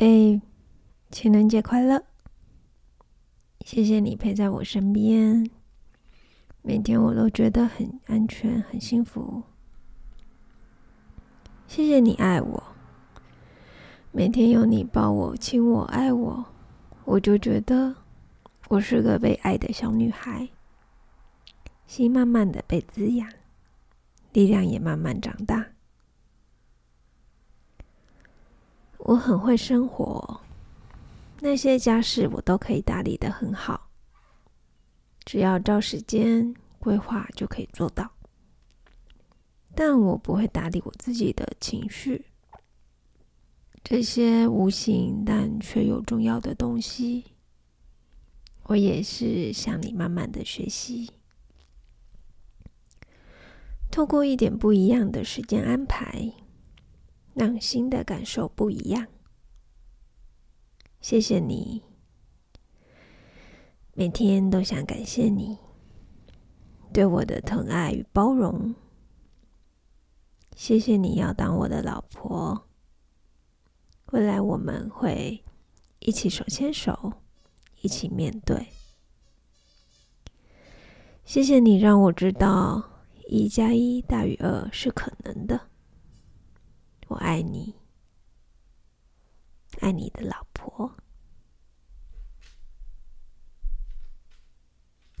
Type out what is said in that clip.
哎，情人节快乐！谢谢你陪在我身边，每天我都觉得很安全、很幸福。谢谢你爱我，每天有你抱我、亲我、爱我，我就觉得我是个被爱的小女孩，心慢慢的被滋养，力量也慢慢长大。我很会生活，那些家事我都可以打理的很好，只要照时间规划就可以做到。但我不会打理我自己的情绪，这些无形但却又重要的东西，我也是向你慢慢的学习，透过一点不一样的时间安排。让新的感受不一样。谢谢你，每天都想感谢你对我的疼爱与包容。谢谢你要当我的老婆，未来我们会一起手牵手，一起面对。谢谢你让我知道一加一大于二是可能的。爱你，爱你的老婆。